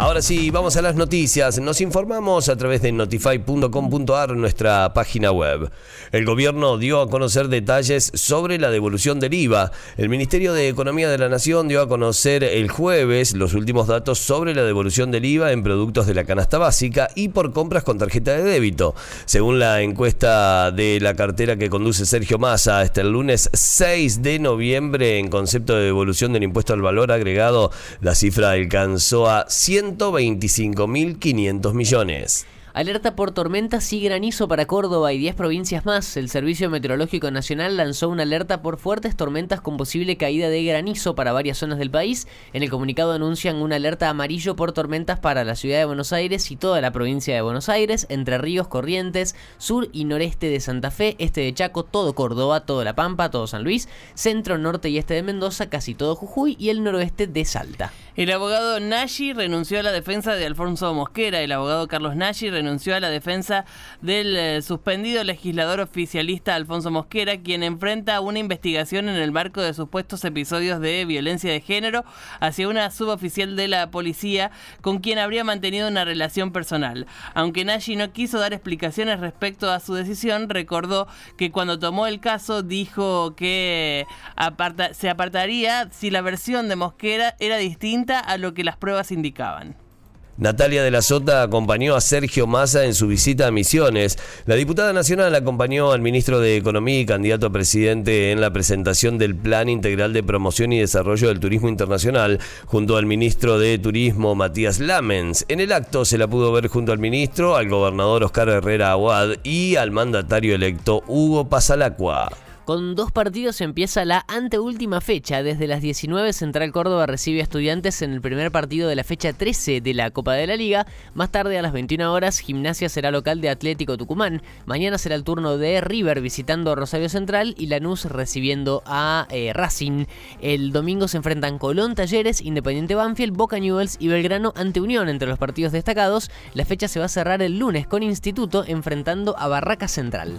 Ahora sí, vamos a las noticias. Nos informamos a través de notify.com.ar, nuestra página web. El gobierno dio a conocer detalles sobre la devolución del IVA. El Ministerio de Economía de la Nación dio a conocer el jueves los últimos datos sobre la devolución del IVA en productos de la canasta básica y por compras con tarjeta de débito. Según la encuesta de la cartera que conduce Sergio Massa, hasta el lunes 6 de noviembre, en concepto de devolución del impuesto al valor agregado, la cifra alcanzó a 100 125.500 millones. Alerta por tormentas y granizo para Córdoba y 10 provincias más. El Servicio Meteorológico Nacional lanzó una alerta por fuertes tormentas con posible caída de granizo para varias zonas del país. En el comunicado anuncian una alerta amarillo por tormentas para la ciudad de Buenos Aires y toda la provincia de Buenos Aires, Entre Ríos, Corrientes, sur y noreste de Santa Fe, este de Chaco, todo Córdoba, toda La Pampa, todo San Luis, centro, norte y este de Mendoza, casi todo Jujuy y el noroeste de Salta. El abogado Nashi renunció a la defensa de Alfonso Mosquera. El abogado Carlos Nashi renunció a la defensa del eh, suspendido legislador oficialista Alfonso Mosquera, quien enfrenta una investigación en el marco de supuestos episodios de violencia de género hacia una suboficial de la policía con quien habría mantenido una relación personal. Aunque Nashi no quiso dar explicaciones respecto a su decisión, recordó que cuando tomó el caso dijo que se apartaría si la versión de Mosquera era distinta a lo que las pruebas indicaban. Natalia de la Sota acompañó a Sergio Massa en su visita a Misiones. La diputada nacional acompañó al ministro de Economía y candidato a presidente en la presentación del Plan Integral de Promoción y Desarrollo del Turismo Internacional, junto al ministro de Turismo Matías Lamens. En el acto se la pudo ver junto al ministro, al gobernador Oscar Herrera Aguad y al mandatario electo Hugo Pasalacua. Con dos partidos empieza la anteúltima fecha. Desde las 19 Central Córdoba recibe a estudiantes en el primer partido de la fecha 13 de la Copa de la Liga. Más tarde a las 21 horas Gimnasia será local de Atlético Tucumán. Mañana será el turno de River visitando Rosario Central y Lanús recibiendo a eh, Racing. El domingo se enfrentan Colón, Talleres, Independiente Banfield, Boca Newells y Belgrano ante Unión entre los partidos destacados. La fecha se va a cerrar el lunes con Instituto enfrentando a Barraca Central.